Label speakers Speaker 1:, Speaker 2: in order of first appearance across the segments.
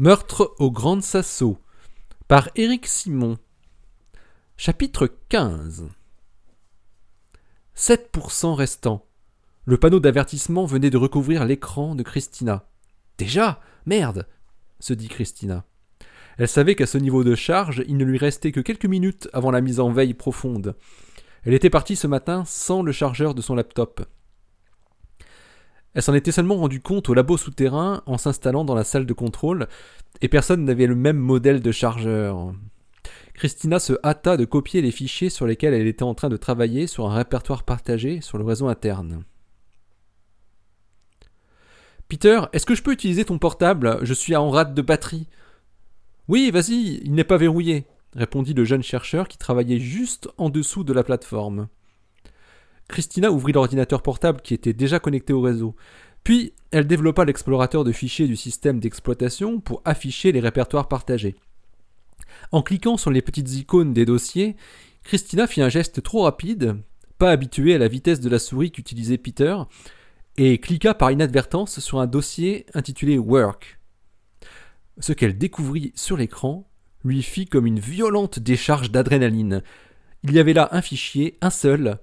Speaker 1: Meurtre au Grand Sasso par Éric Simon. Chapitre 15 7% restant. Le panneau d'avertissement venait de recouvrir l'écran de Christina. Déjà? Merde se dit Christina. Elle savait qu'à ce niveau de charge, il ne lui restait que quelques minutes avant la mise en veille profonde. Elle était partie ce matin sans le chargeur de son laptop. Elle s'en était seulement rendu compte au labo souterrain en s'installant dans la salle de contrôle, et personne n'avait le même modèle de chargeur. Christina se hâta de copier les fichiers sur lesquels elle était en train de travailler sur un répertoire partagé sur le réseau interne. Peter, est-ce que je peux utiliser ton portable? Je suis en rate de batterie. Oui, vas-y, il n'est pas verrouillé, répondit le jeune chercheur qui travaillait juste en dessous de la plateforme. Christina ouvrit l'ordinateur portable qui était déjà connecté au réseau. Puis, elle développa l'explorateur de fichiers du système d'exploitation pour afficher les répertoires partagés. En cliquant sur les petites icônes des dossiers, Christina fit un geste trop rapide, pas habitué à la vitesse de la souris qu'utilisait Peter, et cliqua par inadvertance sur un dossier intitulé Work. Ce qu'elle découvrit sur l'écran lui fit comme une violente décharge d'adrénaline. Il y avait là un fichier, un seul,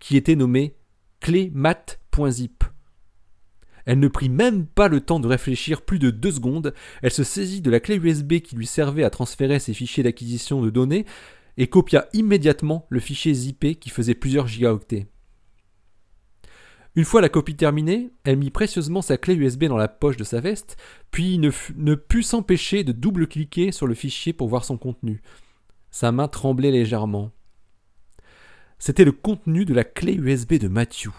Speaker 1: qui était nommé clémat.zip. Elle ne prit même pas le temps de réfléchir plus de deux secondes, elle se saisit de la clé USB qui lui servait à transférer ses fichiers d'acquisition de données et copia immédiatement le fichier zippé qui faisait plusieurs gigaoctets. Une fois la copie terminée, elle mit précieusement sa clé USB dans la poche de sa veste, puis ne, ne put s'empêcher de double-cliquer sur le fichier pour voir son contenu. Sa main tremblait légèrement. C'était le contenu de la clé USB de Matthew.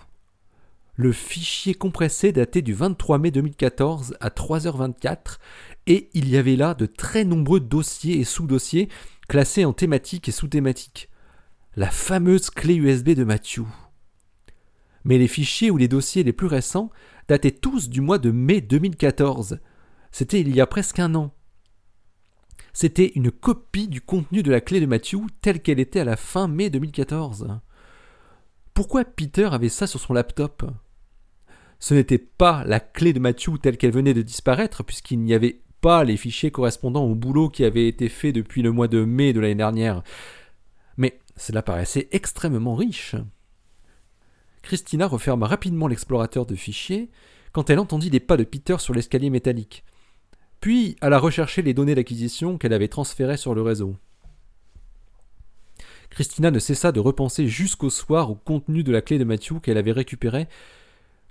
Speaker 1: Le fichier compressé datait du 23 mai 2014 à 3h24 et il y avait là de très nombreux dossiers et sous-dossiers classés en thématiques et sous-thématiques. La fameuse clé USB de Matthew. Mais les fichiers ou les dossiers les plus récents dataient tous du mois de mai 2014. C'était il y a presque un an. C'était une copie du contenu de la clé de Matthew telle qu'elle était à la fin mai 2014. Pourquoi Peter avait ça sur son laptop? Ce n'était pas la clé de Matthew telle qu'elle venait de disparaître, puisqu'il n'y avait pas les fichiers correspondant au boulot qui avait été fait depuis le mois de mai de l'année dernière. Mais cela paraissait extrêmement riche. Christina referma rapidement l'explorateur de fichiers quand elle entendit des pas de Peter sur l'escalier métallique. Puis alla rechercher les données d'acquisition qu'elle avait transférées sur le réseau. Christina ne cessa de repenser jusqu'au soir au contenu de la clé de Matthew qu'elle avait récupérée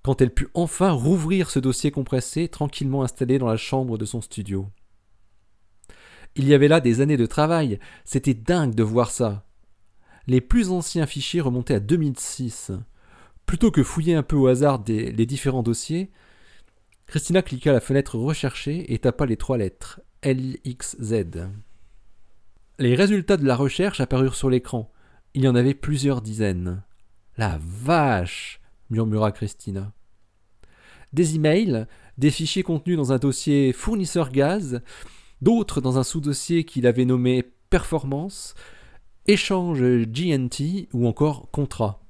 Speaker 1: quand elle put enfin rouvrir ce dossier compressé tranquillement installé dans la chambre de son studio. Il y avait là des années de travail, c'était dingue de voir ça. Les plus anciens fichiers remontaient à 2006. Plutôt que fouiller un peu au hasard les différents dossiers, Christina cliqua la fenêtre recherchée et tapa les trois lettres LXZ. Les résultats de la recherche apparurent sur l'écran. Il y en avait plusieurs dizaines. La vache murmura Christina. Des emails, des fichiers contenus dans un dossier fournisseur gaz, d'autres dans un sous-dossier qu'il avait nommé performance, échange GNT ou encore contrat.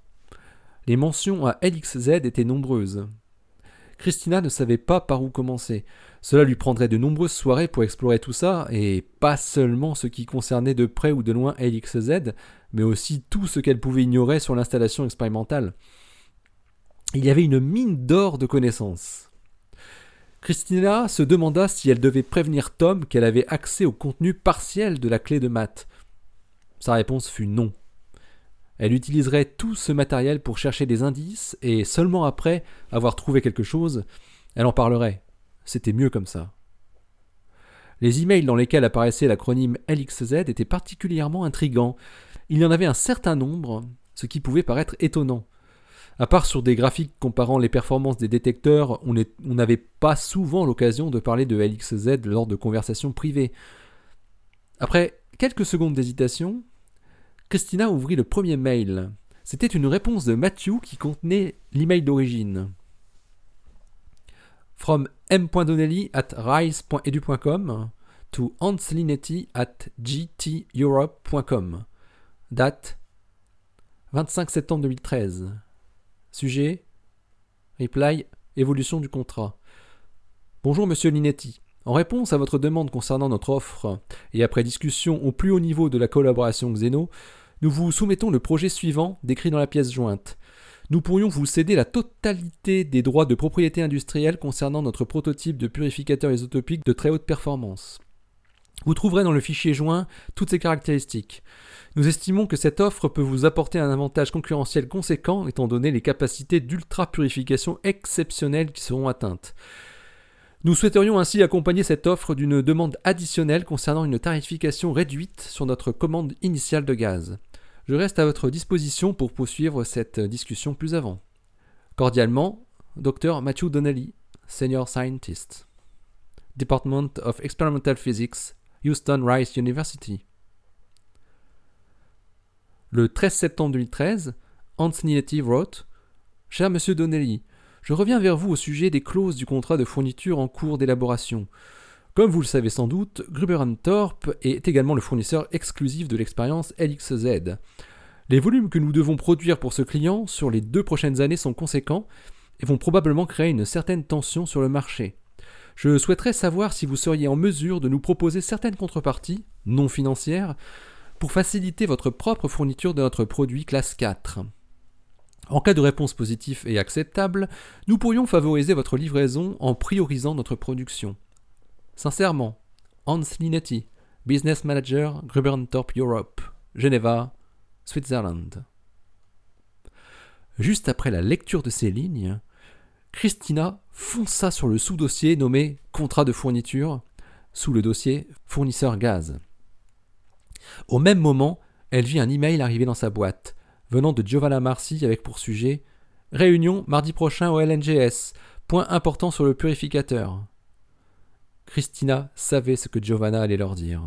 Speaker 1: Les mentions à LXZ étaient nombreuses. Christina ne savait pas par où commencer. Cela lui prendrait de nombreuses soirées pour explorer tout ça, et pas seulement ce qui concernait de près ou de loin LXZ, mais aussi tout ce qu'elle pouvait ignorer sur l'installation expérimentale. Il y avait une mine d'or de connaissances. Christina se demanda si elle devait prévenir Tom qu'elle avait accès au contenu partiel de la clé de maths. Sa réponse fut non. Elle utiliserait tout ce matériel pour chercher des indices et seulement après avoir trouvé quelque chose, elle en parlerait. C'était mieux comme ça. Les emails dans lesquels apparaissait l'acronyme LXZ étaient particulièrement intrigants. Il y en avait un certain nombre, ce qui pouvait paraître étonnant. À part sur des graphiques comparant les performances des détecteurs, on n'avait pas souvent l'occasion de parler de LXZ lors de conversations privées. Après quelques secondes d'hésitation, Christina ouvrit le premier mail. C'était une réponse de Matthew qui contenait l'email d'origine. From m.donnelly at rise.edu.com to anslinetti at gteurope.com. Date 25 septembre 2013. Sujet Reply Évolution du contrat. Bonjour Monsieur Linetti. En réponse à votre demande concernant notre offre, et après discussion au plus haut niveau de la collaboration Xeno, nous vous soumettons le projet suivant décrit dans la pièce jointe. Nous pourrions vous céder la totalité des droits de propriété industrielle concernant notre prototype de purificateur isotopique de très haute performance. Vous trouverez dans le fichier joint toutes ces caractéristiques. Nous estimons que cette offre peut vous apporter un avantage concurrentiel conséquent étant donné les capacités d'ultra-purification exceptionnelles qui seront atteintes. Nous souhaiterions ainsi accompagner cette offre d'une demande additionnelle concernant une tarification réduite sur notre commande initiale de gaz. Je reste à votre disposition pour poursuivre cette discussion plus avant. Cordialement, Dr Matthew Donnelly, Senior Scientist. Department of Experimental Physics, Houston Rice University. Le 13 septembre 2013, Hans Niletti wrote Cher Monsieur Donnelly, je reviens vers vous au sujet des clauses du contrat de fourniture en cours d'élaboration. Comme vous le savez sans doute, Gruber Thorpe est également le fournisseur exclusif de l'expérience LXZ. Les volumes que nous devons produire pour ce client sur les deux prochaines années sont conséquents et vont probablement créer une certaine tension sur le marché. Je souhaiterais savoir si vous seriez en mesure de nous proposer certaines contreparties, non financières, pour faciliter votre propre fourniture de notre produit classe 4. En cas de réponse positive et acceptable, nous pourrions favoriser votre livraison en priorisant notre production. Sincèrement, Hans Linetti, Business Manager Gruber Thorpe Europe, Geneva, Switzerland. Juste après la lecture de ces lignes, Christina fonça sur le sous-dossier nommé Contrat de fourniture, sous le dossier Fournisseur gaz. Au même moment, elle vit un email arriver dans sa boîte, venant de Giovanna Marcy avec pour sujet Réunion mardi prochain au LNGS, point important sur le purificateur. Christina savait ce que Giovanna allait leur dire.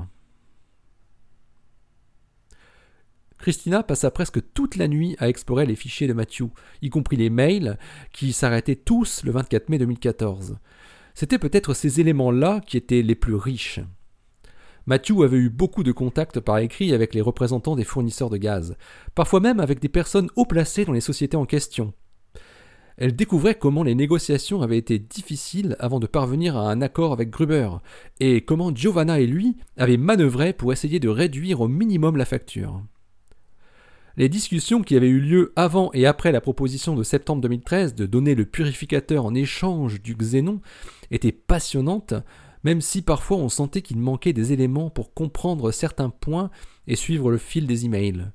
Speaker 1: Christina passa presque toute la nuit à explorer les fichiers de Matthew, y compris les mails, qui s'arrêtaient tous le 24 mai 2014. C'étaient peut-être ces éléments-là qui étaient les plus riches. Matthew avait eu beaucoup de contacts par écrit avec les représentants des fournisseurs de gaz, parfois même avec des personnes haut placées dans les sociétés en question. Elle découvrait comment les négociations avaient été difficiles avant de parvenir à un accord avec Gruber, et comment Giovanna et lui avaient manœuvré pour essayer de réduire au minimum la facture. Les discussions qui avaient eu lieu avant et après la proposition de septembre 2013 de donner le purificateur en échange du xénon étaient passionnantes, même si parfois on sentait qu'il manquait des éléments pour comprendre certains points et suivre le fil des emails.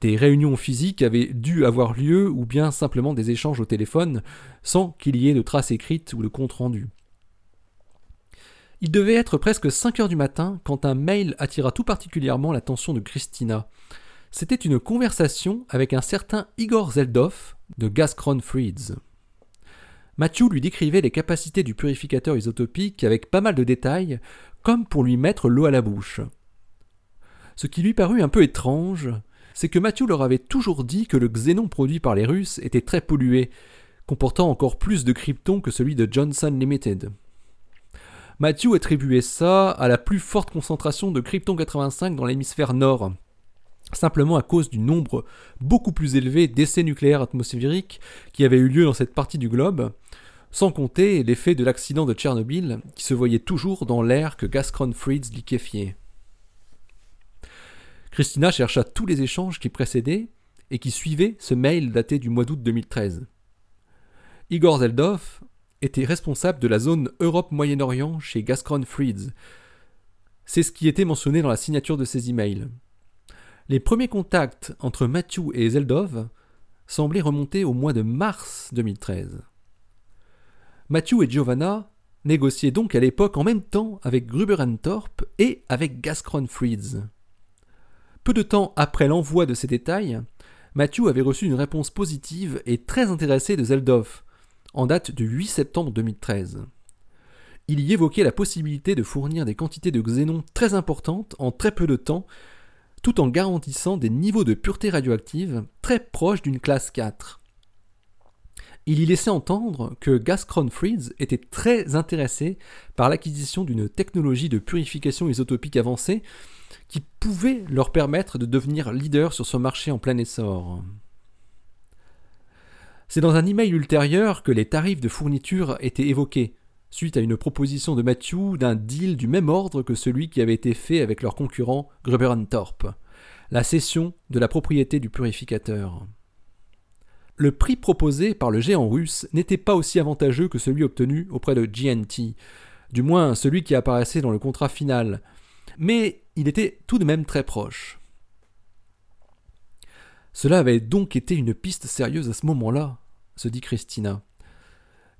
Speaker 1: Des réunions physiques avaient dû avoir lieu ou bien simplement des échanges au téléphone sans qu'il y ait de traces écrites ou de compte rendu. Il devait être presque 5 heures du matin quand un mail attira tout particulièrement l'attention de Christina. C'était une conversation avec un certain Igor Zeldov de Gaskron Freeds. Matthew lui décrivait les capacités du purificateur isotopique avec pas mal de détails, comme pour lui mettre l'eau à la bouche. Ce qui lui parut un peu étrange, c'est que Matthew leur avait toujours dit que le xénon produit par les Russes était très pollué, comportant encore plus de krypton que celui de Johnson Limited. Matthew attribuait ça à la plus forte concentration de krypton 85 dans l'hémisphère nord, simplement à cause du nombre beaucoup plus élevé d'essais nucléaires atmosphériques qui avaient eu lieu dans cette partie du globe, sans compter l'effet de l'accident de Tchernobyl qui se voyait toujours dans l'air que Gaskron Freeds liquéfiait. Christina chercha tous les échanges qui précédaient et qui suivaient ce mail daté du mois d'août 2013. Igor Zeldov était responsable de la zone Europe-Moyen-Orient chez Gaskron Freeds. C'est ce qui était mentionné dans la signature de ces emails. Les premiers contacts entre Matthew et Zeldov semblaient remonter au mois de mars 2013. Matthew et Giovanna négociaient donc à l'époque en même temps avec Gruber Thorpe et avec Gaskron Freeds. Peu de temps après l'envoi de ces détails, Matthew avait reçu une réponse positive et très intéressée de Zeldov, en date du 8 septembre 2013. Il y évoquait la possibilité de fournir des quantités de xénon très importantes en très peu de temps tout en garantissant des niveaux de pureté radioactive très proches d'une classe 4. Il y laissait entendre que Gaskron Freeds était très intéressé par l'acquisition d'une technologie de purification isotopique avancée qui pouvait leur permettre de devenir leader sur ce marché en plein essor. C'est dans un email ultérieur que les tarifs de fourniture étaient évoqués, suite à une proposition de Matthew d'un deal du même ordre que celui qui avait été fait avec leur concurrent Gruber Thorpe, la cession de la propriété du purificateur. Le prix proposé par le géant russe n'était pas aussi avantageux que celui obtenu auprès de GNT, du moins celui qui apparaissait dans le contrat final, mais il était tout de même très proche. Cela avait donc été une piste sérieuse à ce moment-là, se dit Christina.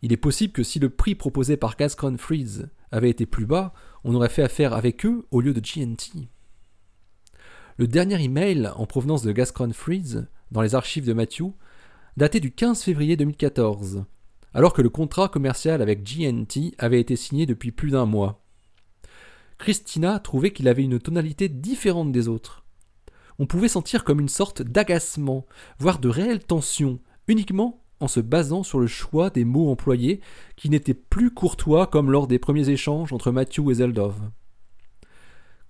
Speaker 1: Il est possible que si le prix proposé par Gascon Freeze avait été plus bas, on aurait fait affaire avec eux au lieu de GNT. Le dernier email en provenance de Gascon Freeze, dans les archives de Matthew, datait du 15 février 2014, alors que le contrat commercial avec GNT avait été signé depuis plus d'un mois. Christina trouvait qu'il avait une tonalité différente des autres. On pouvait sentir comme une sorte d'agacement, voire de réelle tension, uniquement en se basant sur le choix des mots employés qui n'étaient plus courtois comme lors des premiers échanges entre Matthew et Zeldov.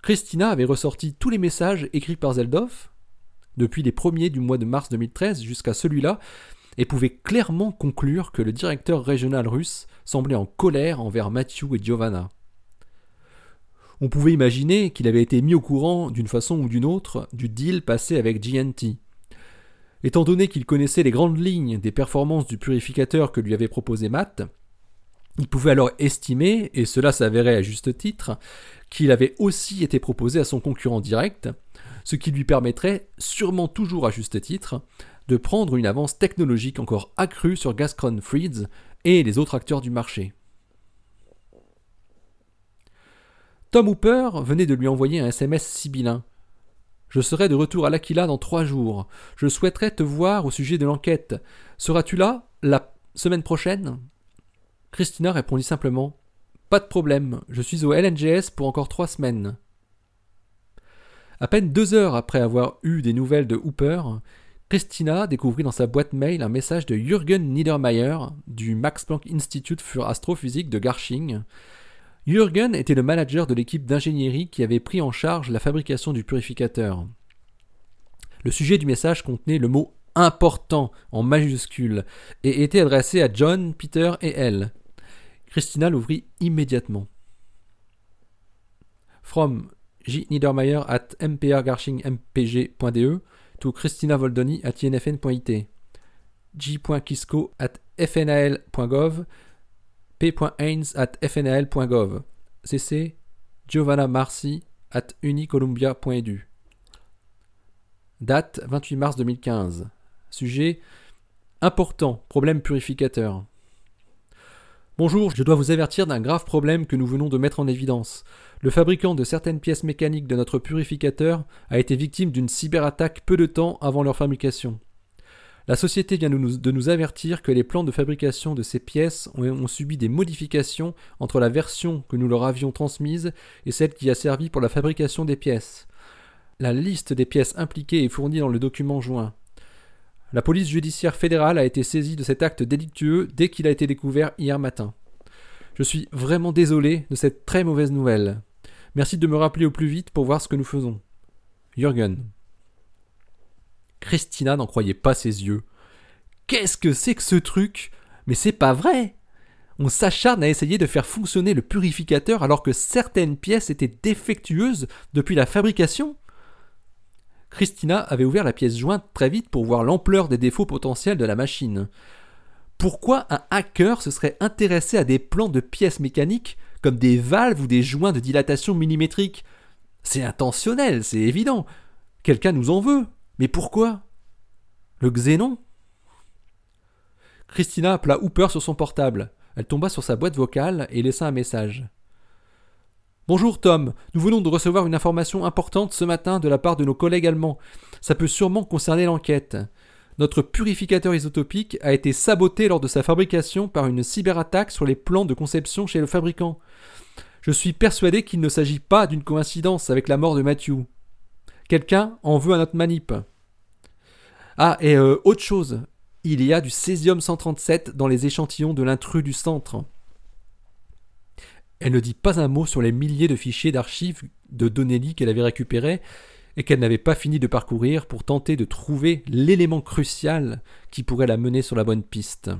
Speaker 1: Christina avait ressorti tous les messages écrits par Zeldov, depuis les premiers du mois de mars 2013 jusqu'à celui-là, et pouvait clairement conclure que le directeur régional russe semblait en colère envers Matthew et Giovanna. On pouvait imaginer qu'il avait été mis au courant d'une façon ou d'une autre du deal passé avec GNT. Étant donné qu'il connaissait les grandes lignes des performances du purificateur que lui avait proposé Matt, il pouvait alors estimer, et cela s'avérait à juste titre, qu'il avait aussi été proposé à son concurrent direct, ce qui lui permettrait, sûrement toujours à juste titre, de prendre une avance technologique encore accrue sur Gascon Freeds et les autres acteurs du marché. Tom Hooper venait de lui envoyer un SMS sibyllin. Je serai de retour à l'Aquila dans trois jours. Je souhaiterais te voir au sujet de l'enquête. Seras-tu là la semaine prochaine? Christina répondit simplement Pas de problème, je suis au LNGS pour encore trois semaines. À peine deux heures après avoir eu des nouvelles de Hooper, Christina découvrit dans sa boîte mail un message de Jürgen Niedermayer du Max Planck Institute für Astrophysique de Garching. Jürgen était le manager de l'équipe d'ingénierie qui avait pris en charge la fabrication du purificateur. Le sujet du message contenait le mot important en majuscule et était adressé à John, Peter et elle. Christina l'ouvrit immédiatement. From J. Niedermayer at mpa-garching-mpg.de to Christina Voldoni at infn.it. J.Kisco at fnal.gov p.haynes at fnal.gov. cc Giovanna Marci at unicolumbia.edu. Date 28 mars 2015. Sujet Important, problème purificateur. Bonjour, je dois vous avertir d'un grave problème que nous venons de mettre en évidence. Le fabricant de certaines pièces mécaniques de notre purificateur a été victime d'une cyberattaque peu de temps avant leur fabrication. La société vient de nous, avertir que les plans de fabrication de ces pièces ont, subi des modifications entre la version que nous leur avions transmise et celle qui a servi pour la fabrication des pièces. La liste des pièces impliquées est fournie dans le document joint. La police judiciaire fédérale a été saisie de cet acte délictueux dès qu'il a été découvert hier matin. Je suis vraiment désolé de cette très mauvaise nouvelle. Merci de me rappeler au plus vite pour voir ce que nous faisons. Jürgen. Christina n'en croyait pas ses yeux. Qu'est-ce que c'est que ce truc? Mais c'est pas vrai On s'acharne à essayer de faire fonctionner le purificateur alors que certaines pièces étaient défectueuses depuis la fabrication Christina avait ouvert la pièce jointe très vite pour voir l'ampleur des défauts potentiels de la machine. Pourquoi un hacker se serait intéressé à des plans de pièces mécaniques comme des valves ou des joints de dilatation millimétrique? C'est intentionnel, c'est évident. Quelqu'un nous en veut. Mais pourquoi? Le xénon? Christina appela Hooper sur son portable. Elle tomba sur sa boîte vocale et laissa un message. Bonjour Tom, nous venons de recevoir une information importante ce matin de la part de nos collègues allemands. Ça peut sûrement concerner l'enquête. Notre purificateur isotopique a été saboté lors de sa fabrication par une cyberattaque sur les plans de conception chez le fabricant. Je suis persuadé qu'il ne s'agit pas d'une coïncidence avec la mort de Matthew. Quelqu'un en veut à notre manip. Ah, et euh, autre chose, il y a du césium 137 dans les échantillons de l'intrus du centre. Elle ne dit pas un mot sur les milliers de fichiers d'archives de Donnelly qu'elle avait récupérés et qu'elle n'avait pas fini de parcourir pour tenter de trouver l'élément crucial qui pourrait la mener sur la bonne piste.